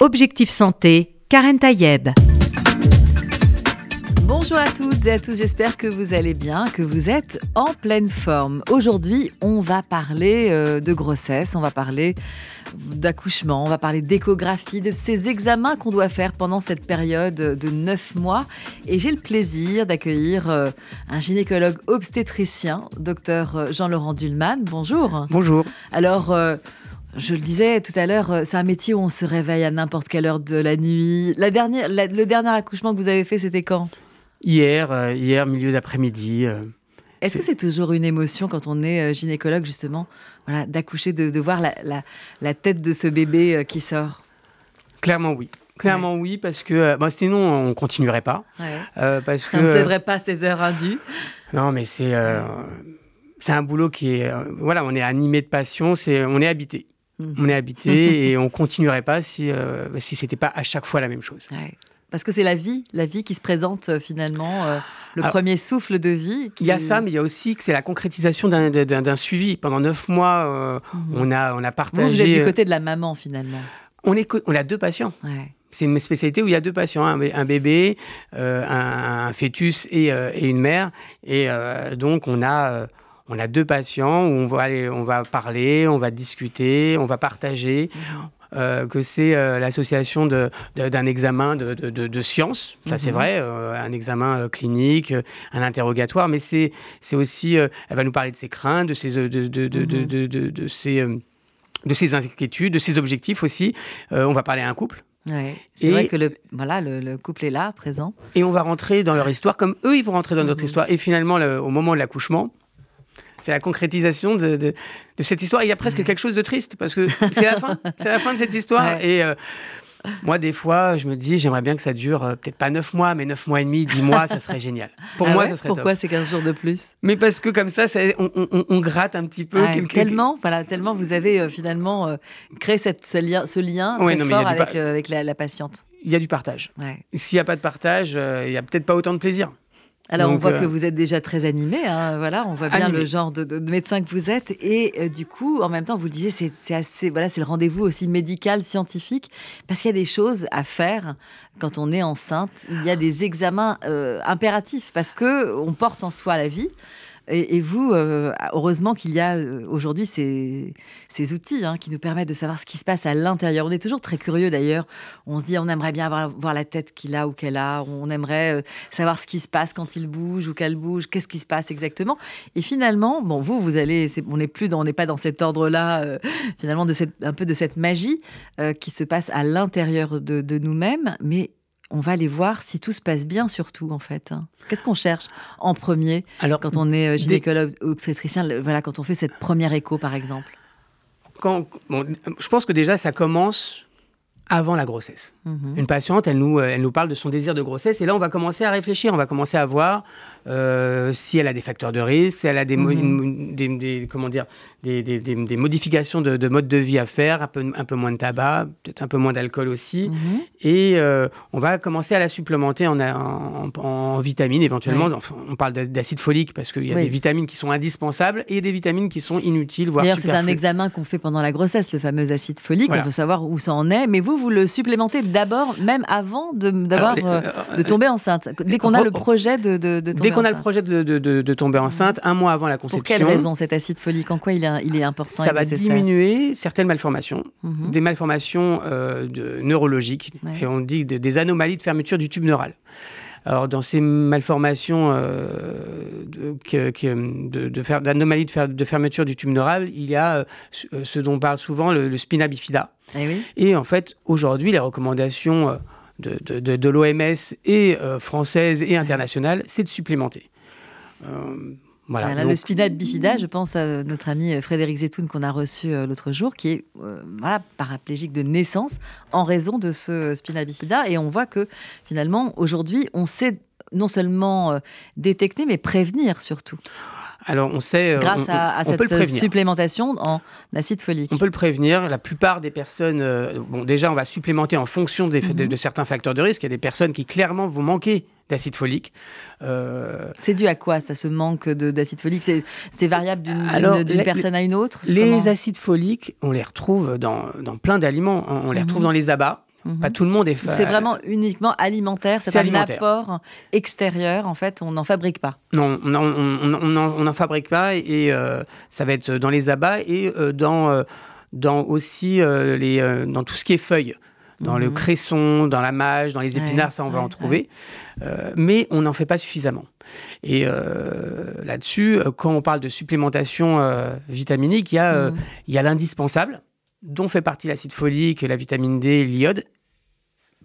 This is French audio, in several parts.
Objectif Santé, Karen Tayeb. Bonjour à toutes et à tous, j'espère que vous allez bien, que vous êtes en pleine forme. Aujourd'hui, on va parler euh, de grossesse, on va parler d'accouchement, on va parler d'échographie, de ces examens qu'on doit faire pendant cette période de 9 mois. Et j'ai le plaisir d'accueillir euh, un gynécologue obstétricien, docteur euh, Jean-Laurent Dulman. Bonjour. Bonjour. Alors, je le disais tout à l'heure, euh, c'est un métier où on se réveille à n'importe quelle heure de la nuit. La dernière, le dernier accouchement que vous avez fait, c'était quand? Hier, euh, hier, milieu d'après-midi. Euh, Est-ce que c'est toujours une émotion quand on est gynécologue, justement, voilà, d'accoucher, de, voir la, tête de ce bébé qui sort? Clairement oui. Clairement oui, parce que bon, sinon on continuerait pas. parce que, c'est vrai pas ces heures indues. Non, mais c'est c'est un boulot qui est voilà, on est animé de passion, c'est on est habité. On est habité et on continuerait pas si, euh, si c'était pas à chaque fois la même chose. Parce que c'est la vie, la vie qui se présente euh, finalement, euh, le premier souffle de vie. Il y a ça, mais il y a aussi que c'est la concrétisation d'un suivi. Pendant neuf mois, mhm. on, a, on a partagé. Vous, êtes du côté de la maman finalement. On, est, on a deux patients. C'est une spécialité où il y a deux patients, un, bébé, un, fœtus et, et, une mère. Et donc on a on a deux patients où on va, aller, on va parler, on va discuter, on va partager. Euh, que c'est euh, l'association d'un examen de, de, sciences, ça c'est mhm. vrai, euh, un examen clinique, un interrogatoire, mais c'est aussi, elle va nous parler de ses craintes, de ses, de, ses, de ses inquiétudes, de ses objectifs aussi. on va parler à un couple. C'est vrai que le, voilà, le, couple est là, présent. Et on va rentrer dans leur histoire comme eux, ils vont rentrer dans notre mhm. histoire. Et finalement, au moment de l'accouchement, c'est la concrétisation de, de, cette histoire. Il y a presque quelque chose de triste parce que c'est la fin, c'est la fin de cette histoire. Et euh, moi, des fois, je me dis, j'aimerais bien que ça dure euh, peut-être pas neuf mois, mais neuf mois et demi, dix mois, ça serait génial. Pour ah moi, ça serait Pourquoi c'est 15 jours de plus? Mais parce que comme ça, on, gratte un petit peu. Tellement, voilà, tellement vous avez euh, finalement créé cette, ce lien, ce lien très fort avec, avec la, patiente. Il y a du partage. S'il n'y a pas de partage, il n'y a peut-être pas autant de plaisir. Alors, on voit que euh, vous êtes déjà très animé. Hein, voilà, on voit bien le genre de, médecin que vous êtes. Et euh, du coup, en même temps, vous le disiez, c'est assez. Voilà, c'est le rendez-vous aussi médical, scientifique, parce qu'il y a des choses à faire quand on est enceinte. Il y a des examens euh, impératifs parce que on porte en soi la vie. Et, vous, euh, heureusement qu'il y a euh, aujourd'hui ces, outils hein, qui nous permettent de savoir ce qui se passe à l'intérieur. On est toujours très curieux d'ailleurs. On se dit, on aimerait bien voir la tête qu'il a ou qu'elle a. On aimerait euh, savoir ce qui se passe quand il bouge ou qu'elle bouge. Qu'est-ce qui se passe exactement Et finalement, bon, vous, vous allez, on n'est plus, on n'est pas dans cet ordre-là. finalement, un peu de cette magie qui se passe à l'intérieur de, de nous-mêmes, mais on va aller voir si tout se passe bien surtout en fait. Hein. Qu'est-ce qu'on cherche en premier Alors, quand on est euh, gynécologue ou obstétricien, voilà, quand on fait cette première écho par exemple? Quand, Je pense que déjà ça commence avant la grossesse. Mhm. Une patiente, elle nous, euh, elle nous parle de son désir de grossesse et là on va commencer à réfléchir, on va commencer à voir euh, si elle a des facteurs de risque, si elle a des, mhm. comment dire, des, modifications de, mode de vie à faire, un peu, un peu moins de tabac, peut-être un peu moins d'alcool aussi. Mhm. Et euh, on va commencer à la supplémenter en, en, vitamines éventuellement. on parle d'acide folique parce qu'il y a des vitamines qui sont indispensables et des vitamines qui sont inutiles, voire D'ailleurs, c'est un examen qu'on fait pendant la grossesse, le fameux acide folique. On veut savoir où ça en est. Mais vous, vous le supplémentez d'abord, même avant de, euh, de tomber enceinte. Dès qu'on a le projet de, de, de tomber Dès qu'on a le projet de, de, tomber enceinte, un mois avant la conception. Pour quelle raison cet acide folique En quoi il est il est important Ça va diminuer certaines malformations, mhm. des malformations euh, neurologiques, et on dit des anomalies de fermeture du tube neural. Alors, dans ces malformations euh, de, de, d'anomalies de, fermeture du tube neural, il y a euh, ce dont on parle souvent, le, spina bifida. Eh et en fait, aujourd'hui, les recommandations de, l'OMS et françaises et internationales, c'est de supplémenter. Voilà, Le spina bifida, je pense à notre ami euh, Frédéric Zetoun qu'on a reçu euh, l'autre jour, qui est euh, voilà, paraplégique de naissance en raison de ce spina bifida. Et on voit que finalement, aujourd'hui, on sait non seulement détecter, mais prévenir surtout. Alors, on sait. Grâce à, cette supplémentation en acide folique. On peut le prévenir. La plupart des personnes. bon, déjà, on va supplémenter en fonction des, mhm. de, certains facteurs de risque. Il y a des personnes qui clairement vont manquer d'acide folique. Euh, c'est dû à quoi ça, ce manque d'acide folique? C'est variable d'une personne à une autre? Les acides foliques, on les retrouve dans, plein d'aliments. On les retrouve mhm. dans les abats. Mhm. Pas tout le monde est. C'est vraiment uniquement alimentaire. C'est un apport extérieur. En fait, on n'en fabrique pas. Non, on n'en fabrique pas et euh, ça va être dans les abats et euh, dans, euh, dans aussi les, dans tout ce qui est feuilles. Dans le mhm. cresson, dans la mâche, dans les épinards, ça on va en trouver. mais on n'en fait pas suffisamment. Et là-dessus, quand on parle de supplémentation vitaminique, il y a, mhm. il y a l'indispensable, dont fait partie l'acide folique, la vitamine D l'iode,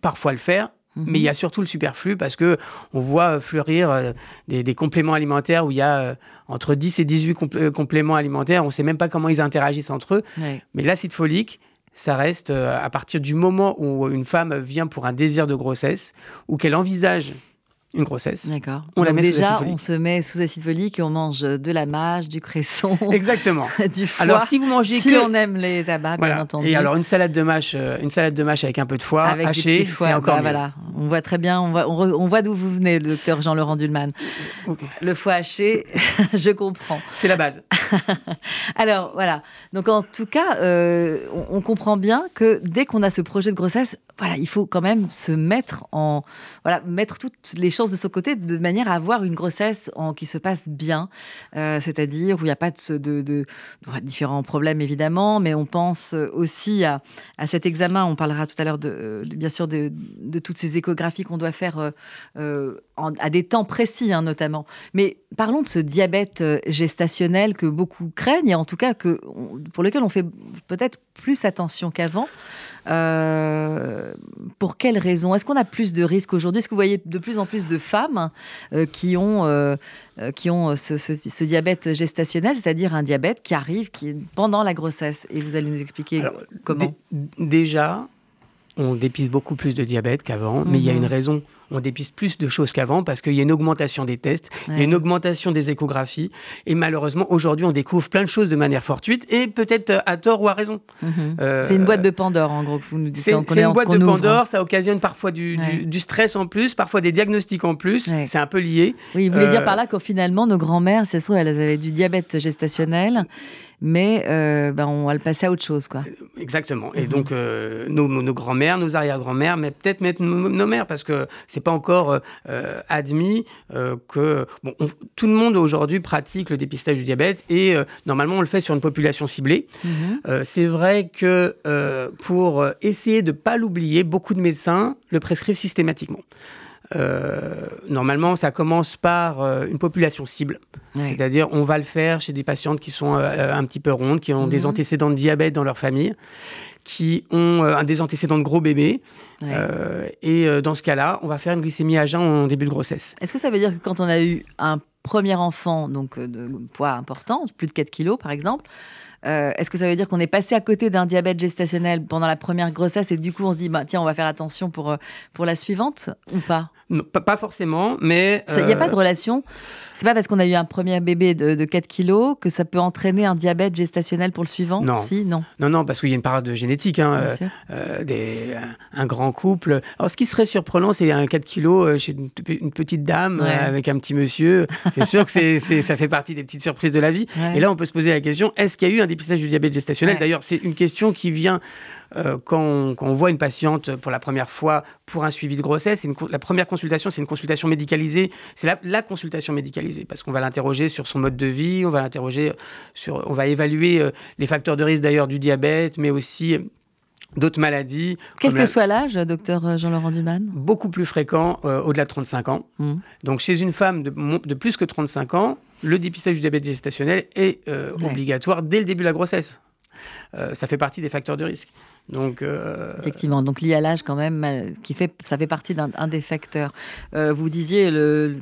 parfois le faire, mais il y a surtout le superflu parce que on voit fleurir euh, des, compléments alimentaires où il y a euh, entre 10 et 18 euh, compléments alimentaires. On ne sait même pas comment ils interagissent entre eux. Mais l'acide folique, ça reste à partir du moment où une femme vient pour un désir de grossesse ou qu'elle envisage une grossesse. D'accord. On la met déjà, on se met sous acide folique et on mange de la mâche, du cresson. Exactement. du foie. Alors si vous mangez si on aime les abats, bien entendu. Et alors une salade de mâche, euh, une salade de mâche avec un peu de foie haché, c'est encore bah, mieux. Voilà. On voit très bien, on voit, on, voit d'où vous venez, le docteur Jean-Laurent Dulman. Le foie haché, je comprends. C'est la base. alors voilà. Donc en tout cas, euh, on, on comprend bien que dès qu'on a ce projet de grossesse, voilà, il faut quand même se mettre en voilà mettre toutes les de son côté de manière à avoir une grossesse qui se passe bien, euh, c'est-à-dire où il n'y a pas de, différents problèmes évidemment, mais on pense aussi à, cet examen. On parlera tout à l'heure de, bien sûr de, toutes ces échographies qu'on doit faire euh, à des temps précis hein, notamment. Mais parlons de ce diabète euh, gestationnel que beaucoup craignent et en tout cas que pour lequel on fait peut-être plus attention qu'avant. Euh, pour quelles raisons? Est-ce qu'on a plus de risques aujourd'hui? Est-ce que vous voyez de plus en plus de femmes euh, qui ont, euh, qui ont ce, diabète gestationnel, c'est-à-dire un diabète qui arrive qui, pendant la grossesse Et vous allez nous expliquer comment Déjà, on dépiste beaucoup plus de diabète qu'avant, mais il y a mhm. une raison on dépiste plus de choses qu'avant parce qu'il y a une augmentation des tests, il y a une augmentation des échographies. Et malheureusement, aujourd'hui, on découvre plein de choses de manière fortuite et peut-être euh, à tort ou à raison. Mhm. Euh, c'est une boîte de Pandore, en gros, que vous nous dites. C'est une boîte de Pandore, ça occasionne parfois du, stress en plus, parfois des diagnostics en plus. C'est un peu lié. Oui, vous voulez dire euh, par là que finalement, nos grands-mères, c'est sûr, elles avaient du diabète gestationnel mais euh, ben, on va le passer à autre chose. Quoi. Exactement. Et mhm. donc, euh, nos, nos grands-mères, nos arrière-grands-mères, mais peut-être mettre nos, mères, parce que c'est pas encore euh, admis que bon, tout le monde aujourd'hui pratique le dépistage du diabète et normalement on le fait sur une population ciblée. Mhm. c'est vrai que pour essayer de ne pas l'oublier, beaucoup de médecins le prescrivent systématiquement. Euh, normalement, ça commence par euh, une population cible. C'est-à-dire, on va le faire chez des patientes qui sont euh, un petit peu rondes, qui ont des mhm. antécédents de diabète dans leur famille, qui ont des antécédents de gros bébés. et dans ce cas-là, on va faire une glycémie à jeun en début de grossesse. Est-ce que ça veut dire que quand on a eu un premier enfant, donc de poids important, plus de 4 kilos par exemple, euh, est-ce que ça veut dire qu'on est passé à côté d'un diabète gestationnel pendant la première grossesse et du coup on se dit bah, tiens on va faire attention pour, euh, pour la suivante ou pas? Pas, forcément, mais... Il n'y a pas de euh, relation? C'est pas parce qu'on a eu un premier bébé de, de, 4 kilos que ça peut entraîner un diabète gestationnel pour le suivant? Non. Si, non. Non, non, parce qu'il y a une part de génétique. Hein, des, un, grand couple. Alors ce qui serait surprenant, c'est un 4 kilos chez une, petite dame avec un petit monsieur. C'est sûr que c'est, ça fait partie des petites surprises de la vie. Et là, on peut se poser la question, est-ce qu'il y a eu un dépistage du diabète gestationnel. D'ailleurs, c'est une question qui vient euh, quand, on, voit une patiente pour la première fois pour un suivi de grossesse. Une, la première consultation, c'est une consultation médicalisée. C'est la, consultation médicalisée parce qu'on va l'interroger sur son mode de vie, on va l'interroger sur, on va évaluer euh, les facteurs de risque d'ailleurs du diabète, mais aussi d'autres maladies. Quel que soit l'âge, docteur Jean-Laurent Duman Beaucoup plus fréquent euh, au-delà de 35 ans. Mmh. Donc chez une femme de, de, plus que 35 ans, le dépistage du diabète gestationnel est euh, obligatoire dès le début de la grossesse. Euh, ça fait partie des facteurs de risque. Donc, euh, Effectivement, donc lié à l'âge quand même, qui fait, ça fait partie d'un des facteurs. vous disiez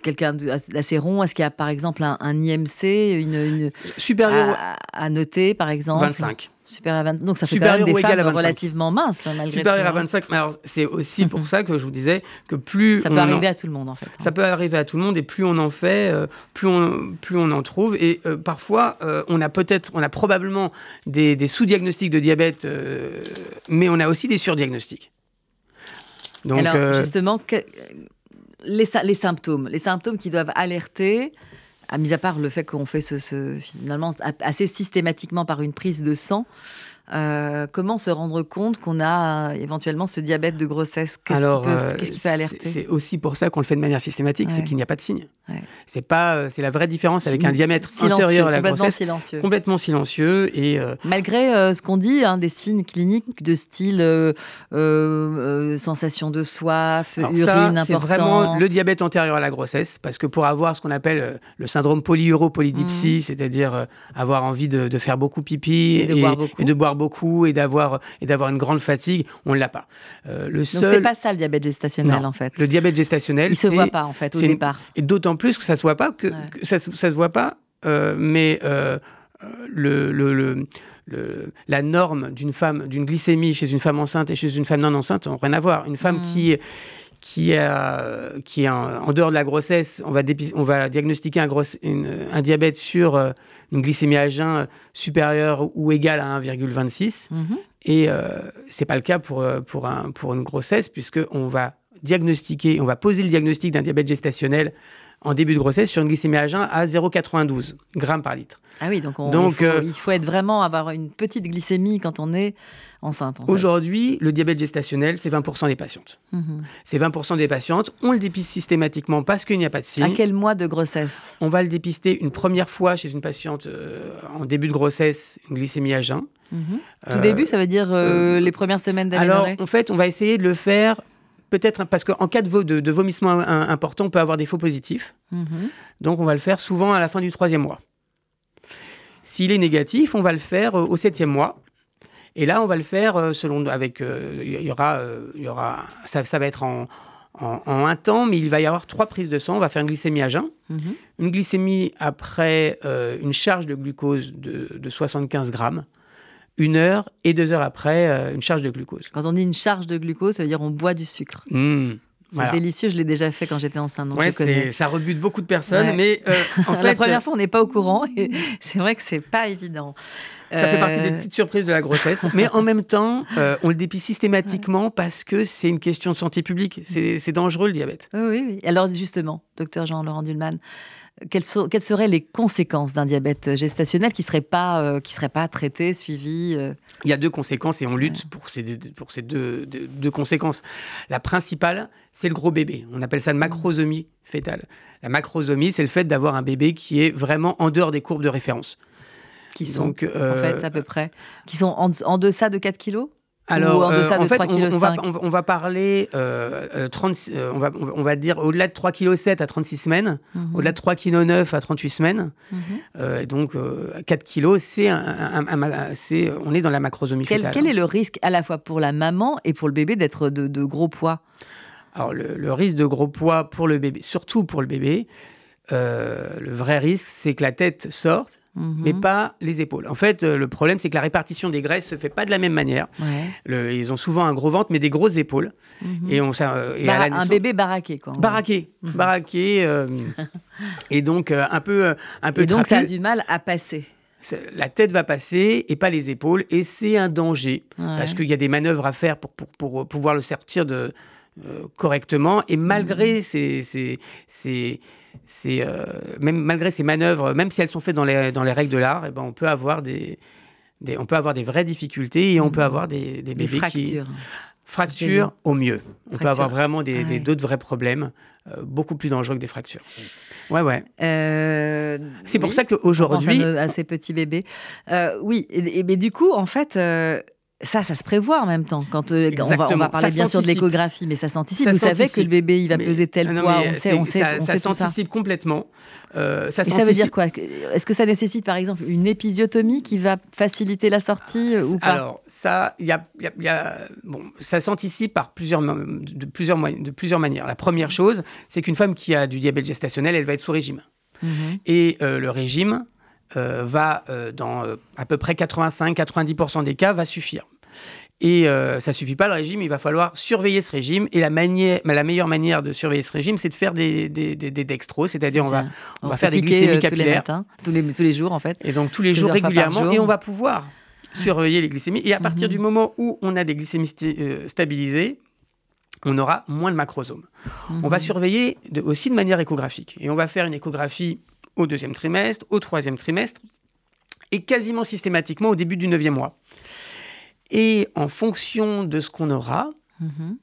quelqu'un d'assez rond, est-ce qu'il y a par exemple un, IMC, une, une supérieur à, à, noter par exemple? 25. Supérieur à Donc ça fait quand même des femmes relativement minces, malgré Supérieur à 25, hein. mais alors c'est aussi pour ça que je vous disais que plus... Ça peut arriver à tout le monde, en fait. Ça hein. peut arriver à tout le monde, et plus on en fait, euh, plus, on, plus on en trouve. Et euh, parfois, euh, on a peut-être, on a probablement des, des sous-diagnostics de diabète, mais on a aussi des surdiagnostics. Donc, alors, justement, les, les symptômes, les symptômes qui doivent alerter à mis à part le fait qu'on fait ce, finalement assez systématiquement par une prise de sang, Euh, comment se rendre compte qu'on a éventuellement ce diabète de grossesse? Qu'est-ce qui, peut alerter? C'est aussi pour ça qu'on le fait de manière systématique, c'est qu'il n'y a pas de signe. C'est pas, c'est la vraie différence avec un diamètre antérieur à la complètement grossesse, silencieux. complètement silencieux et malgré ce qu'on dit, hein, des signes cliniques de style sensation de soif, urine importante. C'est vraiment le diabète antérieur à la grossesse, parce que pour avoir ce qu'on appelle le syndrome polyuro-polydipsie, mmh. c'est-à-dire avoir envie de, faire beaucoup pipi et de, boire, beaucoup. Et de boire beaucoup et d'avoir et d'avoir une grande fatigue, on l'a pas. Euh, le seul... Donc c'est pas ça le diabète gestationnel en fait. Le diabète gestationnel, il se voit pas en fait au départ. Et d'autant plus que ça se voit pas que, ça, ça se voit pas, euh, mais euh, le, le, le la norme d'une femme, d'une glycémie chez une femme enceinte et chez une femme non enceinte n'ont rien à voir. Une femme mmh. qui qui, est, qui est en, dehors de la grossesse, on va, on va diagnostiquer un, un diabète sur euh, une glycémie à jeun supérieure ou égale à 1,26. Mhm. Et euh, ce n'est pas le cas pour, euh, pour, un, pour une grossesse, puisqu'on va diagnostiquer, on va poser le diagnostic d'un diabète gestationnel en début de grossesse sur une glycémie à jeun à 0,92 grammes par litre. Ah oui, donc, donc il, faut, être vraiment avoir une petite glycémie quand on est enceinte. Aujourd'hui, le diabète gestationnel, c'est 20% des patientes. Mhm. C'est 20% des patientes. On le dépiste systématiquement parce qu'il n'y a pas de signe. À quel mois de grossesse? On va le dépister une première fois chez une patiente euh, en début de grossesse, une glycémie à jeun. Mhm. Tout début, ça veut dire euh, euh, les premières semaines d'aménorrhée? Alors, en fait, on va essayer de le faire peut-être parce qu'en cas de, de, vomissement important, on peut avoir des faux positifs. Mhm. Donc, on va le faire souvent à la fin du troisième mois. S'il est négatif, on va le faire au septième mois. Et là, on va le faire euh, selon avec euh, il y aura euh, il y aura ça, ça va être en, en, un temps, mais il va y avoir trois prises de sang. On va faire une glycémie à jeun, mhm. une glycémie après une charge de glucose de, de, 75 grammes, une heure et deux heures après une charge de glucose. Quand on dit une charge de glucose, ça veut dire on boit du sucre. Mmh. C'est délicieux, je l'ai déjà fait quand j'étais enceinte. Donc ça rebute beaucoup de personnes, mais en fait, la première fois on n'est pas au courant et c'est vrai que c'est pas évident. Ça fait partie des euh, petites surprises de la grossesse. Mais en même temps, euh, on le dépiste systématiquement parce que c'est une question de santé publique. C'est dangereux le diabète. Oui, oui. Alors justement, docteur Jean-Laurent Dulman, quelles, quelles, seraient les conséquences d'un diabète gestationnel qui ne serait, pas, euh, qui serait pas traité, suivi Il y a deux conséquences et on lutte pour ces, pour ces deux, deux, conséquences. La principale, c'est le gros bébé. On appelle ça une macrosomie fétale. La macrosomie, c'est le fait d'avoir un bébé qui est vraiment en dehors des courbes de référence qui sont, en fait, à peu près, qui sont en, deçà de 4 kilos? Alors, en, deçà euh, de fait, 3 on, on, va, on, va, parler, euh, 30, euh, euh, on, va, on va dire au-delà de 3,7 kg à 36 semaines, mhm. au-delà de 3,9 kg à 38 semaines. Mhm. donc, 4 kg, c'est un, on est dans la macrosomie quel, Quel est le risque à la fois pour la maman et pour le bébé d'être de, gros poids? Alors, le, le, risque de gros poids pour le bébé, surtout pour le bébé, le vrai risque, c'est que la tête sorte mais mhm. pas les épaules. En fait, euh, le problème, c'est que la répartition des graisses se fait pas de la même manière. ils ont souvent un gros ventre, mais des grosses épaules. Mhm. Et on, ça, euh, et un bébé baraqué, quoi. Baraqué, mhm. baraqué. Euh, et donc un peu, un peu. Et donc ça a du mal à passer. La tête va passer et pas les épaules, et c'est un danger parce qu'il y a des manœuvres à faire pour, pour, pour pouvoir le sortir de, correctement. Et malgré ces, ces, ces c'est euh, même malgré ces manœuvres, même si elles sont faites dans les, dans les règles de l'art, eh ben, on peut avoir des, on peut avoir des vraies difficultés et on peut avoir des, des bébés fractures. qui fractures au mieux. On peut avoir vraiment des, d'autres vrais problèmes, euh, beaucoup plus dangereux que des fractures. Ouais, ouais. Euh, c'est pour ça qu'aujourd'hui. À, à, ces petits bébés. oui, mais du coup, en fait, ça, ça se prévoit en même temps. Quand euh, on, va, on, va, parler bien sûr de l'échographie, mais ça s'anticipe. Vous savez que le bébé, il va peser tel poids. On sait, on sait, ça, on sait ça s'anticipe complètement. Euh, ça, Et ça veut dire quoi Est-ce que ça nécessite par exemple une épisiotomie qui va faciliter la sortie euh, ou pas? Alors ça, il y a, y a, bon, ça s'anticipe par plusieurs de plusieurs de plusieurs manières. La première chose, c'est qu'une femme qui a du diabète gestationnel, elle va être sous régime. Mhm. Et le régime, va, dans à peu près 85-90% des cas, va suffire. Et euh, ça suffit pas le régime, il va falloir surveiller ce régime. Et la, manière, la meilleure manière de surveiller ce régime, c'est de faire des, des, des, dextros, c'est-à-dire on va, on, va faire des glycémies capillaires. Tous les matins, tous les, tous les jours en fait. Et donc tous les jours régulièrement, et on va pouvoir surveiller les glycémies. Et à partir mhm. du moment où on a des glycémies euh, stabilisées, on aura moins de macrosomes. On va mhm. surveiller aussi de manière échographique. Et on va faire une échographie au deuxième trimestre, au troisième trimestre, et quasiment systématiquement au début du neuvième mois. Et en fonction de ce qu'on aura, mhm.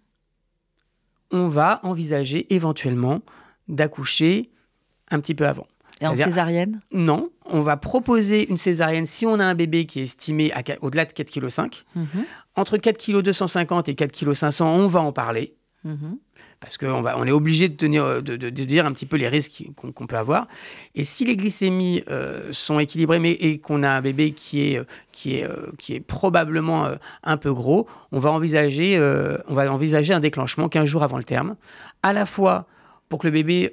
on va envisager éventuellement d'accoucher un petit peu avant. Et en césarienne? Non, on va proposer une césarienne si on a un bébé qui est estimé au-delà de 4,5 kg. Mhm. Entre 4,250 kg et 4,5 kg, on va en parler. Mhm. Parce qu'on on est obligé de, tenir, de, dire un petit peu les risques qu'on peut avoir. Et si les glycémies euh, sont équilibrées mais, et qu'on a un bébé qui est, qui est, euh, qui est probablement euh, un peu gros, on va, envisager, on va envisager un déclenchement 15 jours avant le terme. À la fois pour que le bébé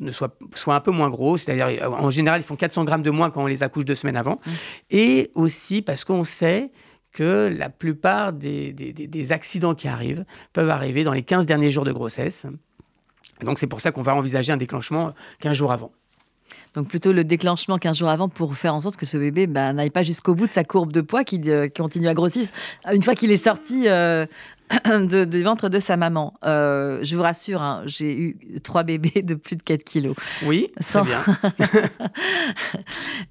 ne soit, soit un peu moins gros, c'est-à-dire en général ils font 400 grammes de moins quand on les accouche deux semaines avant, mmh. et aussi parce qu'on sait que la plupart des, accidents qui arrivent peuvent arriver dans les 15 derniers jours de grossesse. Donc c'est pour ça qu'on va envisager un déclenchement 15 jours avant. Donc plutôt le déclenchement 15 jours avant pour faire en sorte que ce bébé bah, n'aille pas jusqu'au bout de sa courbe de poids, qui, euh, continue à grossir une fois qu'il est sorti euh, du ventre de sa maman. Euh, je vous rassure, hein, j'ai eu trois bébés de plus de 4 kilos. Oui, c'est bien.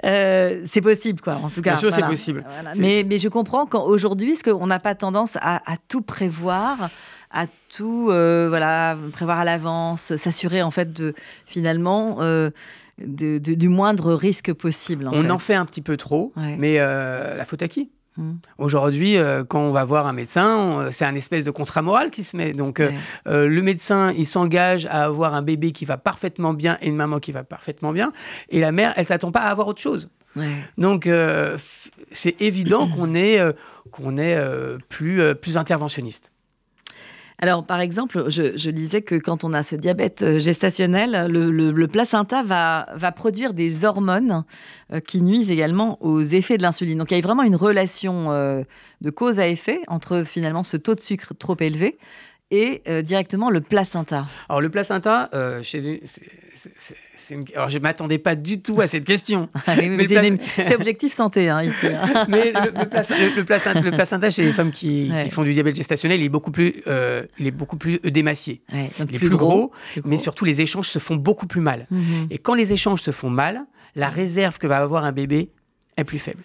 c'est possible, quoi, en tout cas. Bien sûr, c'est possible. Mais, mais, je comprends qu'aujourd'hui, qu'on n'a pas tendance à, tout prévoir à tout voilà prévoir à l'avance s'assurer en fait de finalement du moindre risque possible. on en fait un petit peu trop, mais euh, la faute à qui? Hmm. Aujourd'hui, euh, quand on va voir un médecin, c'est un espèce de contrat moral qui se met. Donc, euh, le médecin, il s'engage à avoir un bébé qui va parfaitement bien et une maman qui va parfaitement bien. Et la mère, elle s'attend pas à avoir autre chose. Donc, c'est évident qu'on est, qu'on est plus, plus interventionniste. Alors, par exemple, je, lisais que quand on a ce diabète euh, gestationnel, le, placenta va, va, produire des hormones euh, qui nuisent également aux effets de l'insuline. Donc, il y a vraiment une relation euh, de cause à effet entre finalement ce taux de sucre trop élevé et directement le placenta. Alors, le placenta, chez, alors, je ne m'attendais pas du tout à cette question. Ah c'est objectif santé hein, ici. Hein. mais le, placenta, chez les femmes qui, font du diabète gestationnel, il est beaucoup plus, euh, il est beaucoup plus démacié. il est plus, gros, mais surtout les échanges se font beaucoup plus mal. Mhm. Et quand les échanges se font mal, la réserve que va avoir un bébé est plus faible.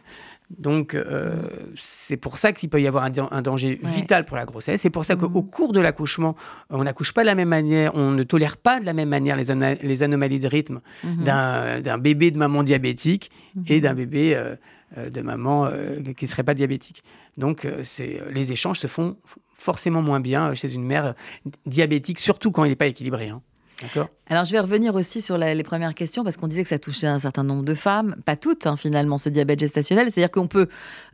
Donc, euh, c'est pour ça qu'il peut y avoir un, danger vital pour la grossesse. C'est pour ça qu'au mmh. cours de l'accouchement, on n'accouche pas de la même manière, on ne tolère pas de la même manière les, les anomalies de rythme mmh. d'un bébé de maman diabétique mmh. et d'un bébé euh, euh, de maman qui ne serait pas diabétique. Donc, les échanges se font forcément moins bien chez une mère diabétique, surtout quand il n'est pas équilibré. Hein. Alors, je vais revenir aussi sur les premières questions parce qu'on disait que ça touchait un certain nombre de femmes, pas toutes hein, finalement, ce diabète gestationnel. C'est-à-dire qu'on peut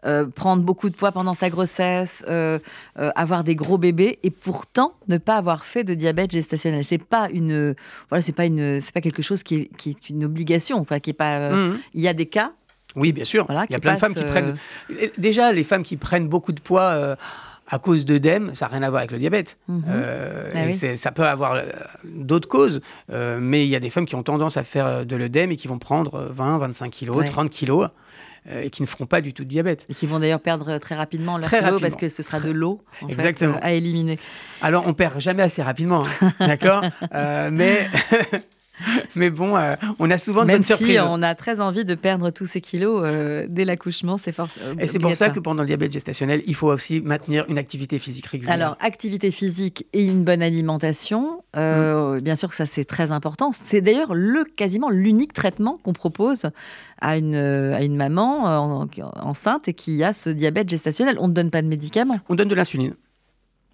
euh, prendre beaucoup de poids pendant sa grossesse, euh, euh, avoir des gros bébés et pourtant ne pas avoir fait de diabète gestationnel. C'est pas une, voilà, c'est pas une, c'est pas quelque chose qui est, qui est une obligation, enfin, qui est pas. Mmh. Il y a des cas. Oui, bien sûr. il y a plein de femmes qui prennent. Déjà, les femmes qui prennent beaucoup de poids à cause d'œdème, ça n'a rien à voir avec le diabète. Mhm. Euh, ah ça peut avoir euh, d'autres causes, euh, mais il y a des femmes qui ont tendance à faire de l'œdème et qui vont prendre 20, 25 kilos, 30 kilos. et qui ne feront pas du tout de diabète. Et qui vont d'ailleurs perdre très rapidement leur très parce que ce sera de l'eau à éliminer. Alors on perd jamais assez rapidement, hein, d'accord? Mais Mais bon, euh, on a souvent de Même bonnes si surprises. on a très envie de perdre tous ces kilos euh, dès l'accouchement, c'est fort. Et c'est pour ça que pendant le diabète gestationnel, il faut aussi maintenir une activité physique régulière. Alors, activité physique et une bonne alimentation, euh, mm. bien sûr que ça c'est très important. C'est d'ailleurs le quasiment l'unique traitement qu'on propose à une, à une maman enceinte et qui a ce diabète gestationnel. On ne donne pas de médicaments. On donne de l'insuline.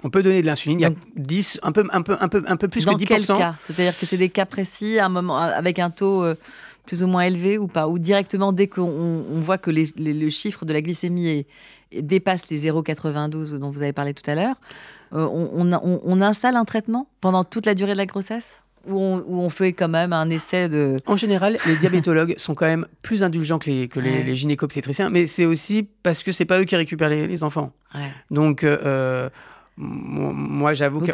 On peut donner de l'insuline. Il y a 10, un peu, un peu, un peu, un peu plus que 10%. Dans quel cas? C'est-à-dire que c'est des cas précis, un moment, avec un taux euh, plus ou moins élevé ou pas? Ou directement, dès qu'on voit que le chiffre de la glycémie dépasse les 0,92 dont vous avez parlé tout à l'heure, euh, on, installe un traitement pendant toute la durée de la grossesse? Ou on, fait quand même un essai de... En général, les diabétologues sont quand même plus indulgents que les, que les, gynéco-obstétriciens, mais c'est aussi parce que c'est pas eux qui récupèrent les, enfants. Donc, euh, moi, j'avoue que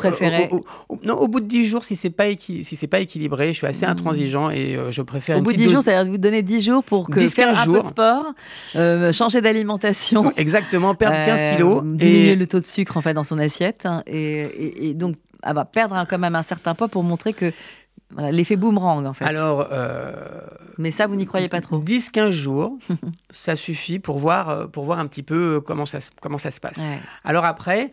au, non, au bout de 10 jours, si c'est pas si c'est pas équilibré, je suis assez hmm. intransigeant et euh, je préfère. Au bout de 10 jours, ça veut dire vous donner 10 jours pour que 10, faire un jours. peu de sport, euh, changer d'alimentation. Exactement, perdre 15 euh, kilos, diminuer le taux de sucre en fait dans son assiette hein, et, et, donc elle va perdre quand même un certain poids pour montrer que l'effet boomerang, en fait. Alors. Mais ça, vous n'y croyez pas trop 10-15 jours, ça suffit pour voir, pour voir un petit peu comment ça, comment ça se passe. Alors après,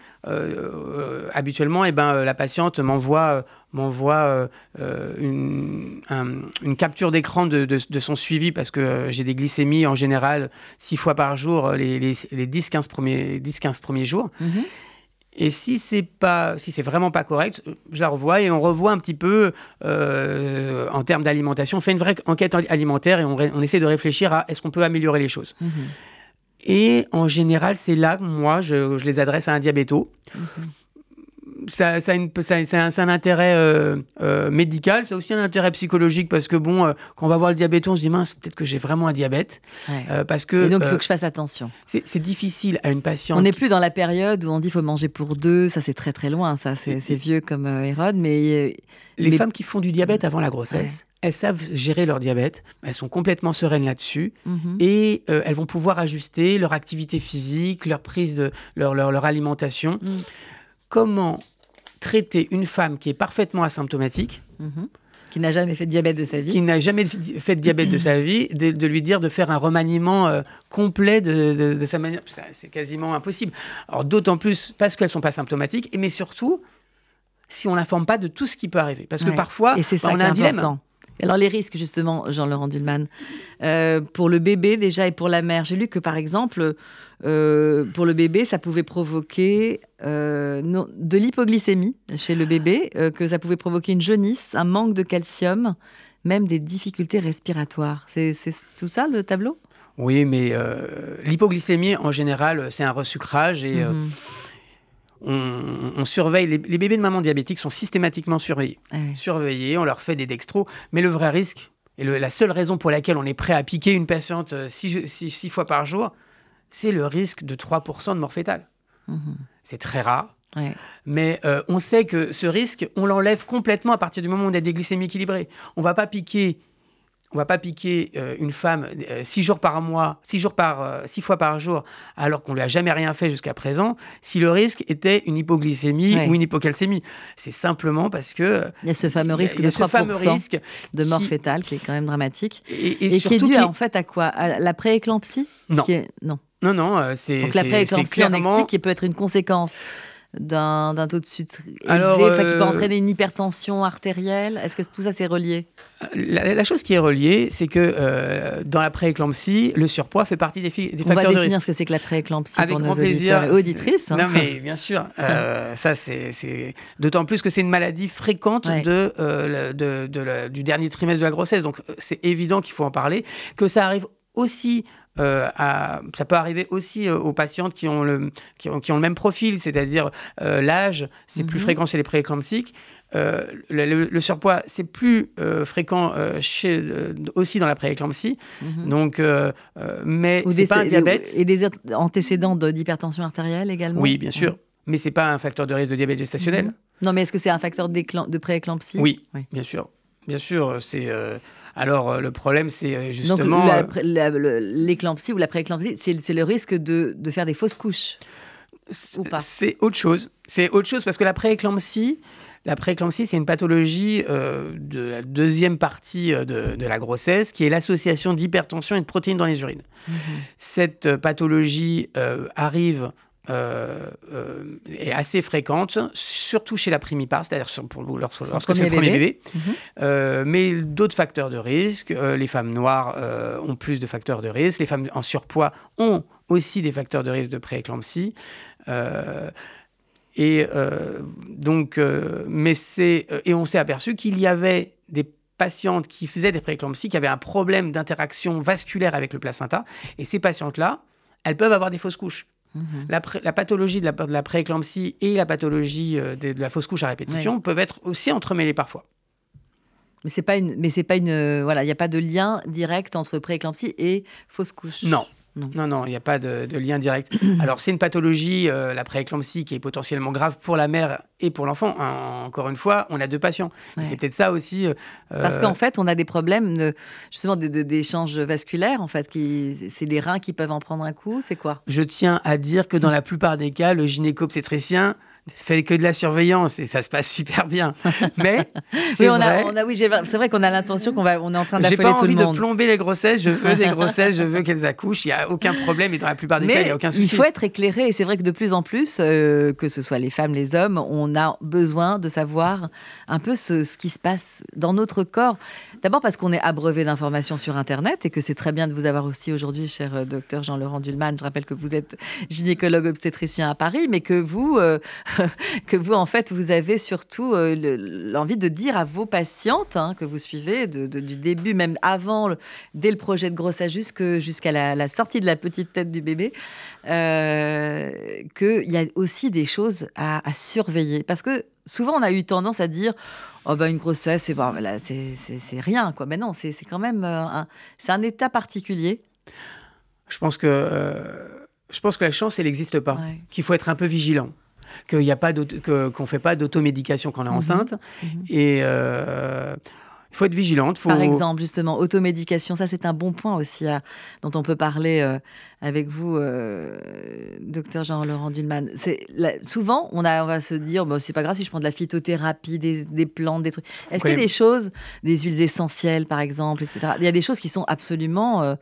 habituellement, eh ben, la patiente m'envoie m'envoie une, une, capture d'écran de, de, son suivi parce que j'ai des glycémies en général six fois par jour les, les, les 10-15 premiers, 10, premiers jours. Mhm. Et si c'est pas, si c'est vraiment pas correct, je la revois et on revoit un petit peu euh, en termes d'alimentation. On fait une vraie enquête alimentaire et on, on essaie de réfléchir à est-ce qu'on peut améliorer les choses. Mhm. Et en général, c'est là que moi, je, je, les adresse à un diabéto. Mhm ça, ça, c'est un, intérêt euh, euh, médical, c'est aussi un intérêt psychologique parce que bon, euh, quand on va voir le diabète, on se dit mince, peut-être que j'ai vraiment un diabète. parce que, Et donc il faut que je fasse attention. C'est difficile à une patiente. On n'est plus dans la période où on dit faut manger pour deux, ça c'est très très loin, ça c'est vieux comme Hérode, mais les femmes qui font du diabète avant la grossesse. Elles savent gérer leur diabète, elles sont complètement sereines là-dessus mhm. et elles vont pouvoir ajuster leur activité physique, leur prise, de, leur, leur, alimentation. Mhm. Comment traiter une femme qui est parfaitement asymptomatique, mhm. qui n'a jamais fait de diabète de sa vie, qui n'a jamais fait de diabète de sa vie, de, lui dire de faire un remaniement euh, complet de, sa manière, c'est quasiment impossible. Alors d'autant plus parce qu'elles sont pas symptomatiques, mais surtout si on l'informe pas de tout ce qui peut arriver, parce que parfois et ça on a un dilemme. Alors les risques justement, Jean-Laurent Dulman, euh, pour le bébé déjà et pour la mère. J'ai lu que par exemple, euh, pour le bébé, ça pouvait provoquer euh, de l'hypoglycémie chez le bébé, que ça pouvait provoquer une jaunisse, un manque de calcium, même des difficultés respiratoires. C'est tout ça le tableau? Oui, mais l'hypoglycémie en général, c'est un resucrage et mhm on, surveille, les, bébés de maman diabétique sont systématiquement surveillés. Ah surveillés, on leur fait des dextros, mais le vrai risque, et la seule raison pour laquelle on est prêt à piquer une patiente euh, six, fois par jour, c'est le risque de 3% de mort fétale. Mhm. C'est très rare. Mais euh, on sait que ce risque, on l'enlève complètement à partir du moment où on a des glycémies équilibrées. On ne va pas piquer on va pas piquer euh, une femme euh, six jours par mois, six jours par euh, six fois par jour, alors qu'on lui a jamais rien fait jusqu'à présent, si le risque était une hypoglycémie ou une hypocalcémie. C'est simplement parce que il y a ce fameux risque de 3% risque de mort fétale qui est quand même dramatique et, qui est dû en fait à quoi? À la prééclampsie? Non. Non. Non, non, c'est. Donc la prééclampsie, clairement... on explique, qui peut être une conséquence d'un taux de sucre élevé, qui peut euh, entraîner une hypertension artérielle Est-ce que tout ça c'est relié? La, chose qui est reliée, c'est que euh, dans la prééclampsie, le surpoids fait partie des, des facteurs de risque. On va définir ce que c'est que la prééclampsie pour nos plaisir. et auditrices. Hein. Non mais bien sûr, euh, ça c'est d'autant plus que c'est une maladie fréquente de, de, du dernier trimestre de la grossesse. Donc c'est évident qu'il faut en parler, que ça arrive aussi euh, ça peut arriver aussi euh, aux patientes qui ont le, qui ont, le même profil, c'est-à-dire euh, l'âge, c'est plus mhm. fréquent chez les prééclampsiques. Le, surpoids, c'est plus fréquent chez, aussi dans la prééclampsie. Mhm. Donc, mais c'est pas un diabète. Et des antécédents d'hypertension artérielle également? Oui, bien sûr. Mais c'est pas un facteur de risque de diabète gestationnel. Mhm. Non, mais est-ce que c'est un facteur de prééclampsie oui, oui, bien sûr. Bien sûr, c'est alors, euh, le problème, c'est euh, justement. Donc, l'éclampsie ou la prééclampsie, c'est le risque de, faire des fausses couches ou pas? C'est autre chose. C'est autre chose parce que la prééclampsie, la prééclampsie, c'est une pathologie euh, de la deuxième partie de, la grossesse, qui est l'association d'hypertension et de protéines dans les urines. Mhm. Cette pathologie arrive euh, euh, est assez fréquente, surtout chez la primipare, c'est-à-dire pour lorsque c'est le premier bébé. Mhm. Euh, mais d'autres facteurs de risque, les femmes noires ont plus de facteurs de risque, les femmes en surpoids ont aussi des facteurs de risque de prééclampsie. et donc, mais c'est et on s'est aperçu qu'il y avait des patientes qui faisaient des prééclampsies, qui avaient un problème d'interaction vasculaire avec le placenta, et ces patientes-là, elles peuvent avoir des fausses couches. Mhm. La, pathologie de la, de la prééclampsie et la pathologie euh, de, la fausse couche à répétition peuvent être aussi entremêlées parfois. Mais c'est pas une, mais c'est pas une, euh, voilà, il n'y a pas de lien direct entre prééclampsie et fausse couche. Non, non, non, il n'y a pas de, lien direct. Alors, c'est une pathologie, euh, la prééclampsie, qui est potentiellement grave pour la mère et pour l'enfant. encore une fois, on a deux patients. C'est peut-être ça aussi. Euh, Parce qu'en fait, on a des problèmes de, justement d'échanges vasculaires. En fait, qui, c'est les reins qui peuvent en prendre un coup. C'est quoi? Je tiens à dire que dans la plupart des cas, le gynéco-obstétricien fait que de la surveillance et ça se passe super bien. Mais c'est vrai. On a, oui, c'est vrai qu'on a l'intention qu'on va, on est en train d'affoler tout le monde. J'ai pas envie de plomber les grossesses. Je veux des grossesses, je veux qu'elles accouchent. Il y a aucun problème et dans la plupart des cas, il y a aucun souci. Il faut être éclairé et c'est vrai que de plus en plus, euh, que ce soit les femmes, les hommes, on a besoin de savoir un peu ce, ce qui se passe dans notre corps. D'abord parce qu'on est abreuvé d'informations sur Internet et que c'est très bien de vous avoir aussi aujourd'hui, cher euh, docteur Jean-Laurent Dulman. Je rappelle que vous êtes gynécologue obstétricien à Paris, mais que vous, euh, que vous en fait, vous avez surtout euh, l'envie de dire à vos patientes hein, que vous suivez du début, même avant, dès le projet de grossesse jusqu'à la, sortie de la petite tête du bébé, qu'il y a aussi des choses à, à surveiller. Parce que souvent, on a eu tendance à dire oh ben une grossesse, c'est bon, c'est rien quoi. Mais non, c'est quand même euh, un, c'est un état particulier. Je pense que euh, je pense que la chance, elle n'existe pas. Qu'il faut être un peu vigilant qu'il n'y a pas qu'on fait pas d'automédication quand on est mhm. enceinte mhm. et euh, il faut être vigilante. Par exemple, justement, automédication, ça c'est un bon point aussi dont on peut parler euh, avec vous, euh, docteur Jean-Laurent Dulman. souvent, on, a, on va se dire, bon, c'est pas grave si je prends de la phytothérapie, des, plantes, des trucs. Est-ce qu'il y a des choses, des huiles essentielles par exemple, etc. Il y a des choses qui sont absolument euh,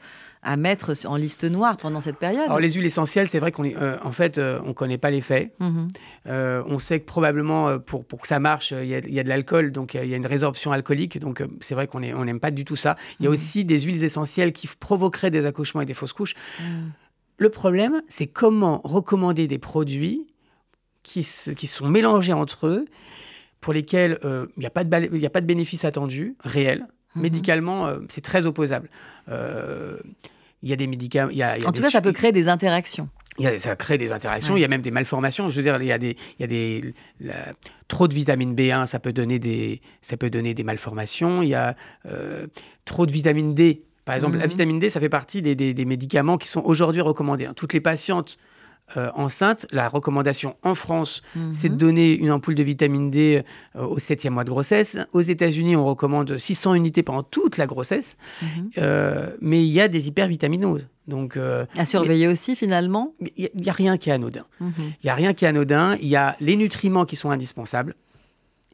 à mettre en liste noire pendant cette période. Alors les huiles essentielles, c'est vrai qu'on euh, en fait euh, on connaît pas l'effet. Mhm. Euh, on sait que probablement pour, pour que ça marche, il y, a de l'alcool, donc il y a une résorption alcoolique, donc c'est vrai qu'on on n'aime pas du tout ça. Il y a mhm. aussi des huiles essentielles qui provoqueraient des accouchements et des fausses couches. Mhm. Le problème, c'est comment recommander des produits qui, qui sont mélangés entre eux, pour lesquels il n'y a, pas de a pas de bénéfice attendu réel. Médicalement, c'est très opposable. Il y a des médicaments. Il y a, en tout cas, ça peut créer des interactions. Il y a, ça crée des interactions, il y a même des malformations. Je veux dire, il y a des, il y a des trop de vitamine B1, ça peut donner des, ça peut donner des malformations. Il y a euh, trop de vitamine D. Par exemple, la mhm. vitamine D, ça fait partie des, des, des médicaments qui sont aujourd'hui recommandés. Hein. Toutes les patientes euh, enceinte, la recommandation en France, c'est de mhm. donner une ampoule de vitamine D euh, au septième mois de grossesse. Aux États-Unis, on recommande 600 unités pendant toute la grossesse. Mhm. Euh, mais il y a des hypervitaminoses. Donc, à surveiller aussi finalement Il n'y a, rien qui est anodin. Mhm. Il n'y a rien qui est anodin. Il y a les nutriments qui sont indispensables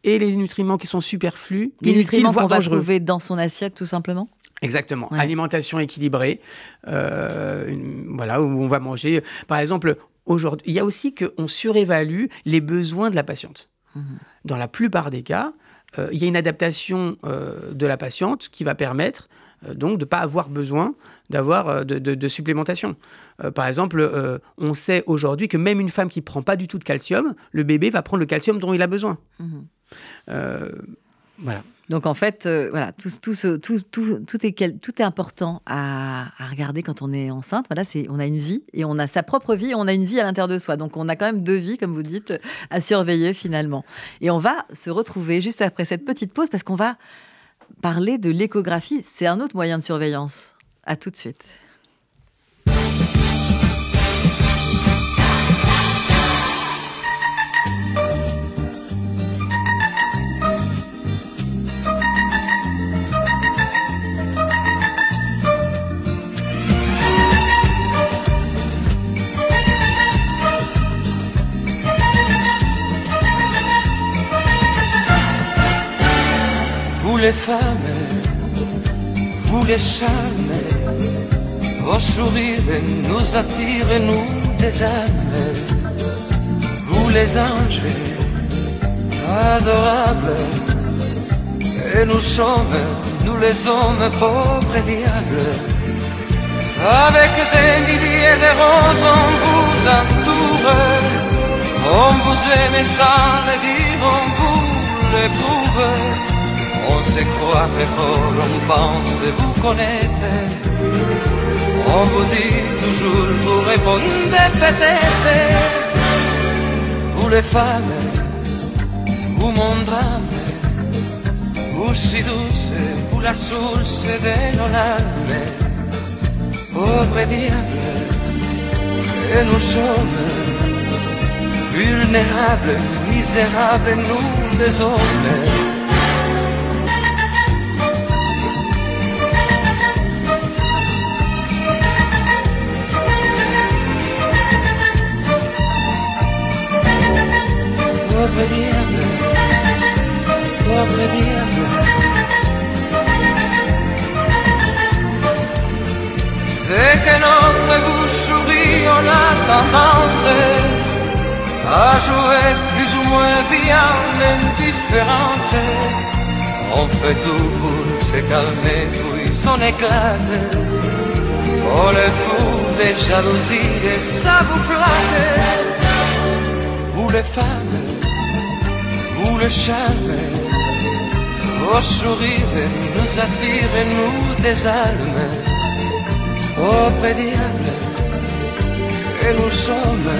et les nutriments qui sont superflus. Les nutriments qu'on va trouver dans son assiette tout simplement Exactement. Alimentation équilibrée, euh, voilà, où on va manger. Par exemple, aujourd'hui, il y a aussi qu'on surévalue les besoins de la patiente. Mhm. Dans la plupart des cas, euh, il y a une adaptation euh, de la patiente qui va permettre donc de ne pas avoir besoin d'avoir de, supplémentation. par exemple, on sait aujourd'hui que même une femme qui ne prend pas du tout de calcium, le bébé va prendre le calcium dont il a besoin. Mhm. Voilà. Donc en fait, euh, voilà, tout, tout, tout, tout, est, tout est important à, regarder quand on est enceinte. Voilà, c'est, on a une vie et on a sa propre vie et on a une vie à l'intérieur de soi. Donc on a quand même deux vies, comme vous dites, à surveiller finalement. Et on va se retrouver juste après cette petite pause parce qu'on va parler de l'échographie. C'est un autre moyen de surveillance. À tout de suite. Les femmes, vous les charmes, vos sourires nous attirent, nous les âmes, vous les anges adorables, et nous sommes, nous les hommes pauvres et diables, avec des milliers de roses on vous entoure, on vous aime sans le dire, on vous l'éprouve. On se croit très fort, on pense vous connaître. On vous dit toujours, vous répondez peut-être. Vous les femmes, vous mon drame, vous si douce, vous la source de nos larmes. Pauvre diable, et nous sommes vulnérables, misérables, nous les hommes. Dès que notre bouche sourit, on a tendance à jouer plus ou moins bien l'indifférence. On fait tout pour se calmer, puis son éclate. Oh le fou des jalousies et ça vous flatte. Vous les femmes, le charme, vos sourires nous attirent et nous désarment. Pauvre diable, et nous sommes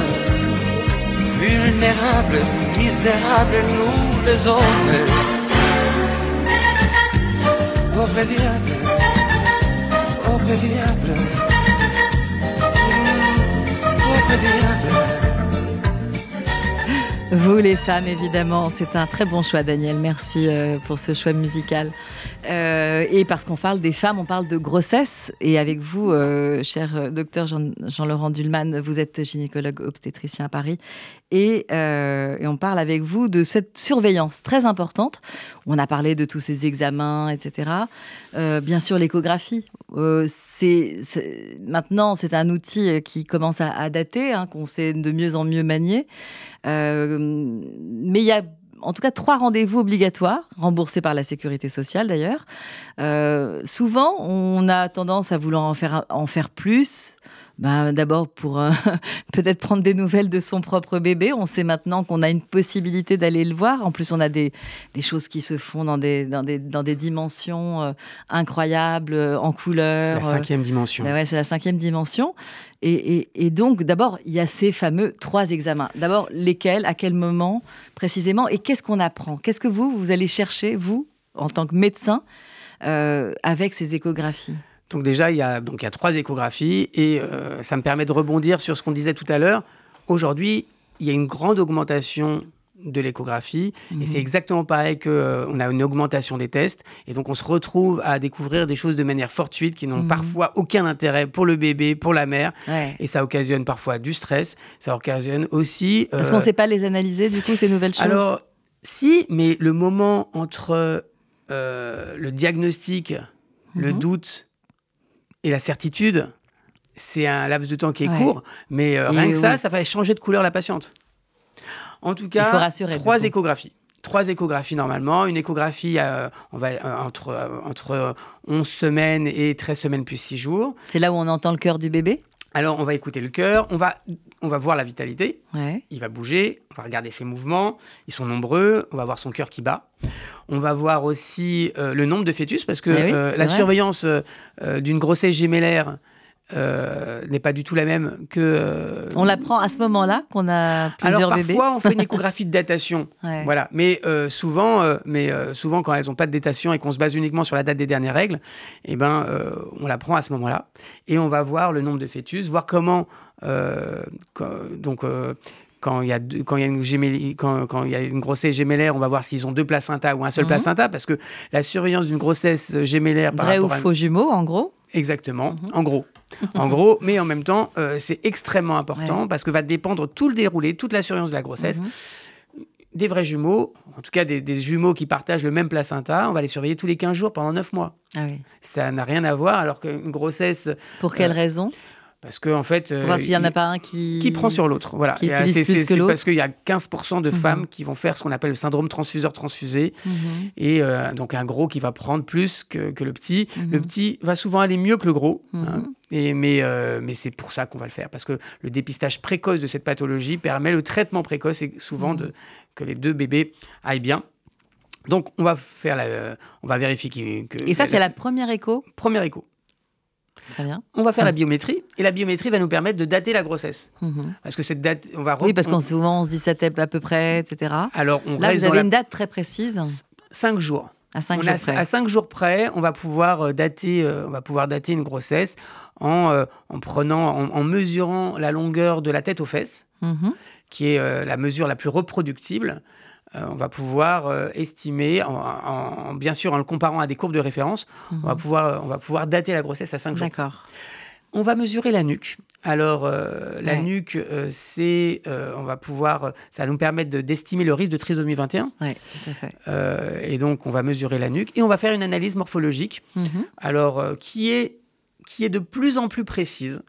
vulnérables, misérables, nous les hommes. Pauvre diable, pauvre diable, pauvre diable. Vous les femmes, évidemment, c'est un très bon choix, Daniel. Merci euh, pour ce choix musical. Euh, et parce qu'on parle des femmes, on parle de grossesse. Et avec vous, euh, cher docteur Jean-Laurent Dulman, vous êtes gynécologue obstétricien à Paris. Et, on parle avec vous de cette surveillance très importante. On a parlé de tous ces examens, etc. bien sûr, l'échographie. maintenant, c'est un outil qui commence à, dater, hein, qu'on sait de mieux en mieux manier. Euh, mais il y a en tout cas trois rendez-vous obligatoires, remboursés par la sécurité sociale d'ailleurs. Euh, souvent, on a tendance à vouloir en faire, en faire plus. Ben, D'abord pour euh, peut-être prendre des nouvelles de son propre bébé. On sait maintenant qu'on a une possibilité d'aller le voir. En plus, on a des, des, choses qui se font dans des, dans des, dans des dimensions incroyables, en couleur. La cinquième dimension. Ben ouais, c'est la cinquième dimension. Et, donc, d'abord, il y a ces fameux trois examens. D'abord, lesquels, à quel moment précisément, et qu'est-ce qu'on apprend? Qu'est-ce que vous, vous allez chercher, vous, en tant que médecin, euh, avec ces échographies? Donc déjà, il y a, donc, il y a trois échographies et euh, ça me permet de rebondir sur ce qu'on disait tout à l'heure. Aujourd'hui, il y a une grande augmentation de l'échographie. Et c'est mhm. exactement pareil qu'on euh, on a une augmentation des tests. Et donc, on se retrouve à découvrir des choses de manière fortuite qui n'ont mhm. parfois aucun intérêt pour le bébé, pour la mère. Et ça occasionne parfois du stress. Ça occasionne aussi... Parce qu'on ne euh, sait pas les analyser, du coup, ces nouvelles choses Alors, si, mais le moment entre euh, le diagnostic, le mhm. doute et la certitude, c'est un laps de temps qui est court, mais rien que ça, ça va changer de couleur la patiente. En tout cas, trois échographies. Trois échographies normalement. Une échographie, euh, on va, euh, entre, euh, entre 11 semaines et 13 semaines plus 6 jours. C'est là où on entend le cœur du bébé? Alors, on va écouter le cœur, on va, on va voir la vitalité. Il va bouger, on va regarder ses mouvements, ils sont nombreux, on va voir son cœur qui bat. On va voir aussi le nombre de fœtus, parce que eh la surveillance d'une grossesse gémellaire, euh, n'est pas du tout la même que. Euh, on l'apprend à ce moment-là qu'on a plusieurs Alors, bébés. Parfois, on fait une échographie de datation. Voilà. Mais euh, souvent, mais souvent, quand elles n'ont pas de datation et qu'on se base uniquement sur la date des dernières règles, eh ben, on l'apprend à ce moment-là. Et on va voir le nombre de fœtus, voir comment. donc quand il y a quand il y a une quand, quand, il y a une grossesse gémellaire, on va voir s'ils ont deux placentas ou un seul mhm. placenta parce que la surveillance d'une grossesse gémellaire vrai ou faux jumeaux en gros? Exactement, mhm. en gros. en gros, mais en même temps, euh, c'est extrêmement important parce que va dépendre tout le déroulé, toute la surveillance de la grossesse. Mhm. Des vrais jumeaux, en tout cas des, jumeaux qui partagent le même placenta, on va les surveiller tous les 15 jours pendant 9 mois. Ah Ça n'a rien à voir alors qu'une grossesse... Pour quelle euh, raison? Parce qu'en en fait. Pour voir s'il n'y en a pas un qui. Qui prend sur l'autre. Voilà. C'est parce qu'il y a 15% de mhm. femmes qui vont faire ce qu'on appelle le syndrome transfuseur-transfusé. Mhm. Et euh, donc un gros qui va prendre plus que, que le petit. Mhm. Le petit va souvent aller mieux que le gros. Hein. et, mais euh, mais c'est pour ça qu'on va le faire. Parce que le dépistage précoce de cette pathologie permet le traitement précoce et souvent de, que les deux bébés aillent bien. Donc, on va faire la, on va vérifier que. Et ça, c'est la première écho? Première écho. On va faire la biométrie et la biométrie va nous permettre de dater la grossesse. Mhm. Parce que cette date, on va. Oui, parce qu'on souvent on se dit cette à peu près, etc. Alors on là, vous avez une date très précise. Cinq jours. À cinq jours près. À cinq jours près, on va pouvoir euh, dater, euh, on va pouvoir dater une grossesse en, euh, en prenant, en, mesurant la longueur de la tête aux fesses, mhm. qui est la mesure la plus reproductible. Euh, on va pouvoir euh, estimer, bien sûr en le comparant à des courbes de référence, on, va mhm. pouvoir, on va pouvoir dater la grossesse à 5 jours. D'accord. On va mesurer la nuque. Alors, euh, la nuque, euh, c'est, euh, on va pouvoir, ça va nous permettre d'estimer le risque de trisomie 21. Oui, tout à fait. et donc, on va mesurer la nuque et on va faire une analyse morphologique, mhm. alors qui est qui est de plus en plus précise.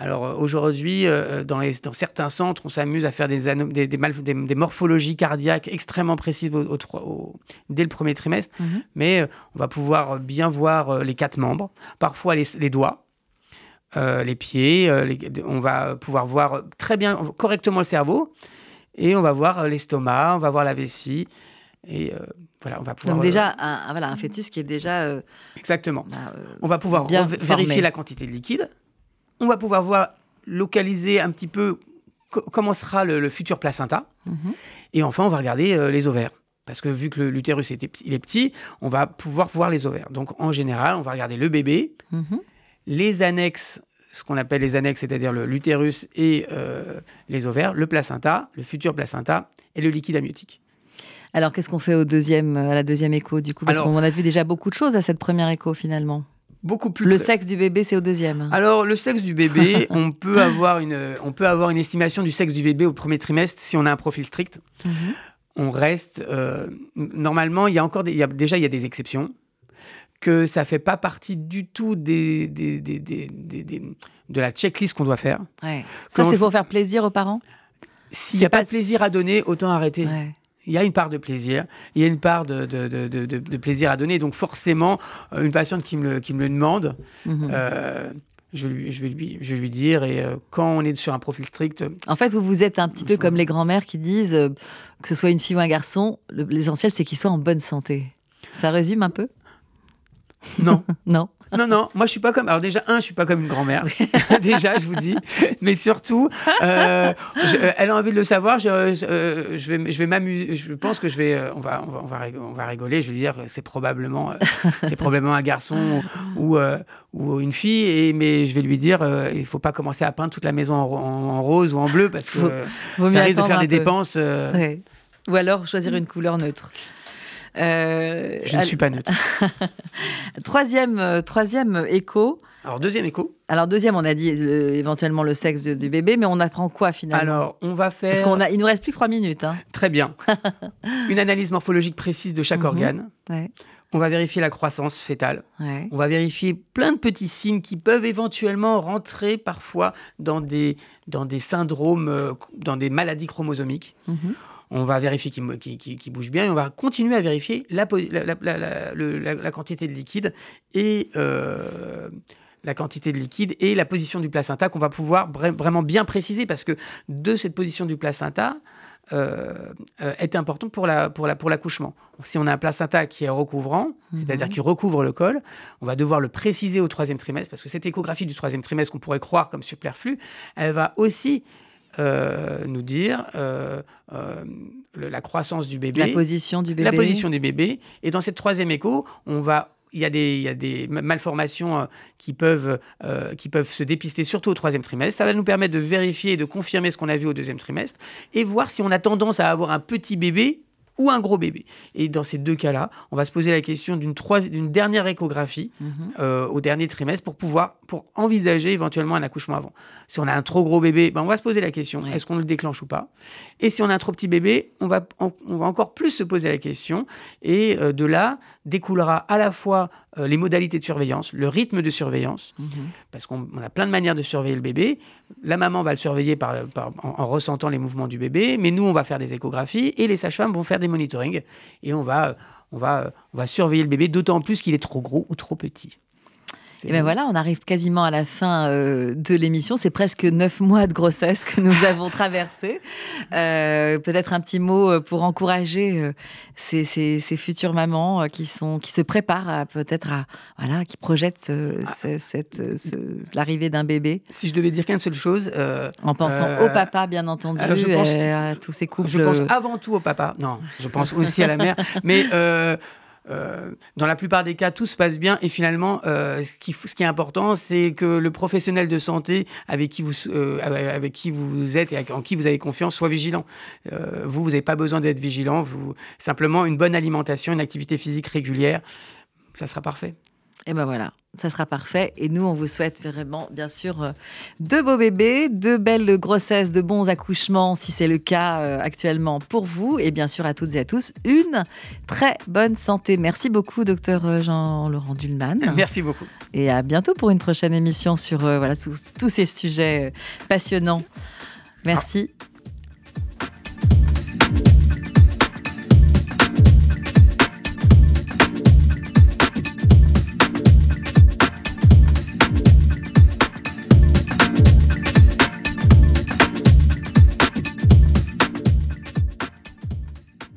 Alors aujourd'hui, dans, dans, certains centres, on s'amuse à faire des, des, des, morphologies cardiaques extrêmement précises au, dès le premier trimestre, mhm. mais on va pouvoir bien voir les quatre membres, parfois les, les doigts. Euh, les pieds, euh, on va pouvoir voir très bien, correctement le cerveau, et on va voir euh, l'estomac, on va voir la vessie, et voilà, on va pouvoir. Donc déjà, un, voilà, un fœtus qui est déjà. Exactement. Bah, on va pouvoir vérifier la quantité de liquide. On va pouvoir voir, localiser un petit peu comment sera le, futur placenta. Mhm. Et enfin, on va regarder les ovaires. Parce que vu que l'utérus il est petit, on va pouvoir voir les ovaires. Donc en général, on va regarder le bébé, mhm les annexes, ce qu'on appelle les annexes, c'est-à-dire l'utérus et euh, les ovaires, le placenta, le futur placenta et le liquide amniotique. Alors, qu'est-ce qu'on fait au deuxième, à la deuxième écho, du coup? Parce qu'on a vu déjà beaucoup de choses à cette première écho, finalement. Beaucoup plus. Le sexe du bébé, c'est au deuxième. Alors, le sexe du bébé, on, peut avoir une, on peut avoir une estimation du sexe du bébé au premier trimestre si on a un profil strict. Mhm. On reste. Euh, normalement, il y a encore des, il y a, déjà, il y a des exceptions que ça fait pas partie du tout des, des, des, de la checklist qu'on doit faire. Ça, c'est pour faire plaisir aux parents? S'il n'y a pas de plaisir à donner, autant arrêter. Il y a une part de plaisir, il y a une part de, de, de, de plaisir à donner. Donc forcément, euh, une patiente qui me, qui me le demande, mhm. euh, je, lui, je, vais lui, je vais lui dire. Et euh, quand on est sur un profil strict... En fait, vous, vous êtes un petit peu comme les grands-mères qui disent que ce soit une fille ou un garçon, l'essentiel, c'est qu'il soit en bonne santé. Ça résume un peu? Non. non. Non, non, moi je suis pas comme. Alors, déjà, un, je suis pas comme une grand-mère. déjà, je vous dis. Mais surtout, euh, euh, elle a envie de le savoir. Je, euh, je vais, je vais m'amuser. Je pense que je vais. on, va, on, va, on, va, rigoler. Je vais lui dire c'est probablement, c'est probablement un garçon ou, ou une fille. Et, mais je vais lui dire il faut pas commencer à peindre toute la maison en, rose ou en bleu parce que ça risque de faire des dépenses. Ou alors choisir une couleur neutre. Euh, je ne suis pas neutre. troisième, euh, troisième écho. Alors, deuxième écho. Alors, deuxième, on a dit euh, éventuellement le sexe du bébé, mais on apprend quoi finalement Alors, on va faire. Parce qu'on a, il nous reste plus que trois minutes. Hein. Très bien. Une analyse morphologique précise de chaque mhm. organe. On va vérifier la croissance fétale. On va vérifier plein de petits signes qui peuvent éventuellement rentrer parfois dans des, dans des syndromes, dans des maladies chromosomiques. Mhm on va vérifier qu'il bouge bien et on va continuer à vérifier la, quantité de liquide et euh, la quantité de liquide et la position du placenta qu'on va pouvoir vraiment bien préciser parce que de cette position du placenta euh, euh, est important pour la pour la pour l'accouchement. Si on a un placenta qui est recouvrant, c'est-à-dire mhm. qui recouvre le col, on va devoir le préciser au troisième trimestre parce que cette échographie du troisième trimestre qu'on pourrait croire comme superflue, elle va aussi euh, nous dire euh, euh, la croissance du bébé. La position du bébé. La position du bébé. Et dans cette troisième écho, on va il y, a des, il y a des malformations qui peuvent, qui peuvent se dépister surtout au troisième trimestre. Ça va nous permettre de vérifier et de confirmer ce qu'on a vu au deuxième trimestre et voir si on a tendance à avoir un petit bébé ou un gros bébé. Et dans ces deux cas-là, on va se poser la question d'une d'une dernière échographie mhm. euh, au dernier trimestre pour pouvoir pour envisager éventuellement un accouchement avant. Si on a un trop gros bébé, ben on va se poser la question est-ce qu'on le déclenche ou pas? Et si on a un trop petit bébé, on va on, va encore plus se poser la question et euh, de là découlera à la fois euh, les modalités de surveillance, le rythme de surveillance, mhm. parce qu'on a plein de manières de surveiller le bébé. La maman va le surveiller par, en, ressentant les mouvements du bébé, mais nous, on va faire des échographies et les sages-femmes vont faire des monitorings et on va, on va, on va surveiller le bébé, d'autant plus qu'il est trop gros ou trop petit. Et bien voilà, on arrive quasiment à la fin euh, de l'émission. C'est presque neuf mois de grossesse que nous avons traversé. Euh, peut-être un petit mot euh, pour encourager ces, ces, futures mamans qui sont qui se préparent peut-être à voilà, qui projettent ah. l'arrivée d'un bébé. Si je devais dire qu'une seule chose, en pensant au papa bien entendu, je pense, à tous ces couples. Je pense avant tout au papa. Non, je pense aussi à la mère, mais euh, dans la plupart des cas, tout se passe bien et finalement, euh, ce, qui, est important, c'est que le professionnel de santé avec qui vous, euh, avec qui vous êtes et en qui vous avez confiance soit vigilant. vous, vous n'avez pas besoin d'être vigilant. Vous, simplement, une bonne alimentation, une activité physique régulière, ça sera parfait. Et ben voilà, ça sera parfait. Et nous, on vous souhaite vraiment, bien sûr, euh, de beaux bébés, de belles grossesses, de bons accouchements, si c'est le cas euh, actuellement pour vous. Et bien sûr, à toutes et à tous, une très bonne santé. Merci beaucoup, docteur euh, Jean-Laurent Dulman. Merci beaucoup. Et à bientôt pour une prochaine émission sur voilà, tous, ces sujets passionnants. Merci.